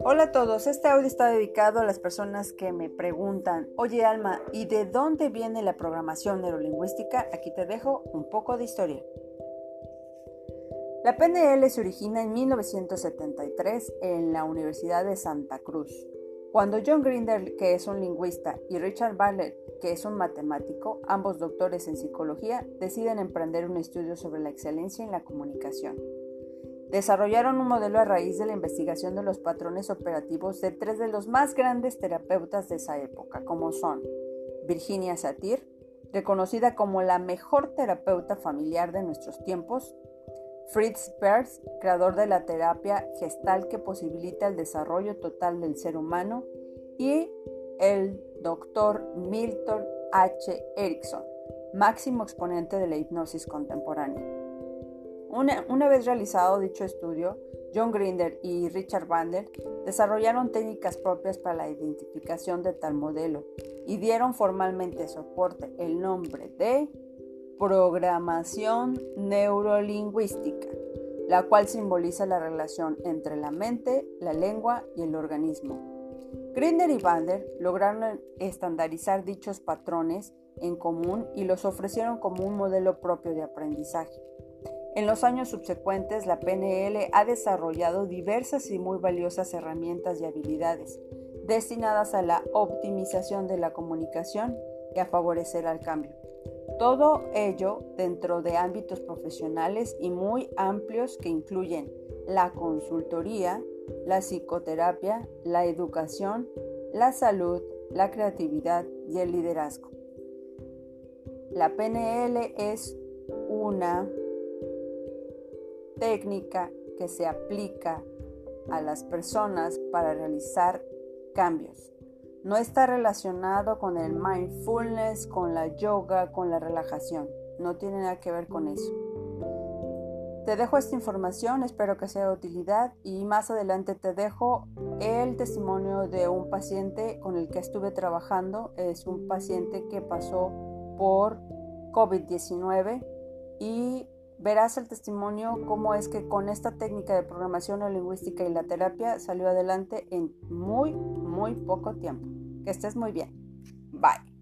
Hola a todos, este audio está dedicado a las personas que me preguntan, oye Alma, ¿y de dónde viene la programación neurolingüística? Aquí te dejo un poco de historia. La PNL se origina en 1973 en la Universidad de Santa Cruz, cuando John Grinder, que es un lingüista, y Richard Bartlett, que es un matemático, ambos doctores en psicología, deciden emprender un estudio sobre la excelencia en la comunicación. Desarrollaron un modelo a raíz de la investigación de los patrones operativos de tres de los más grandes terapeutas de esa época, como son Virginia Satir, reconocida como la mejor terapeuta familiar de nuestros tiempos, Fritz Perls, creador de la terapia gestal que posibilita el desarrollo total del ser humano, y el doctor Milton H. Erickson, máximo exponente de la hipnosis contemporánea. Una, vez realizado dicho estudio, John Grinder y Richard Bandler desarrollaron técnicas propias para la identificación de tal modelo y dieron formalmente soporte el nombre de programación neurolingüística, la cual simboliza la relación entre la mente, la lengua y el organismo. Grinder y Bandler lograron estandarizar dichos patrones en común y los ofrecieron como un modelo propio de aprendizaje. En los años subsecuentes, la PNL ha desarrollado diversas y muy valiosas herramientas y habilidades destinadas a la optimización de la comunicación y a favorecer al cambio. Todo ello dentro de ámbitos profesionales y muy amplios que incluyen la consultoría, la psicoterapia, la educación, la salud, la creatividad y el liderazgo. La PNL es una técnica que se aplica a las personas para realizar cambios. No está relacionado con el mindfulness, con la yoga, con la relajación. No tiene nada que ver con eso. Te dejo esta información, espero que sea de utilidad y más adelante te dejo el testimonio de un paciente con el que estuve trabajando. Es un paciente que pasó por COVID-19 y Verás el testimonio cómo es que con esta técnica de programación o lingüística y la terapia salió adelante en muy, muy poco tiempo. Que estés muy bien. Bye.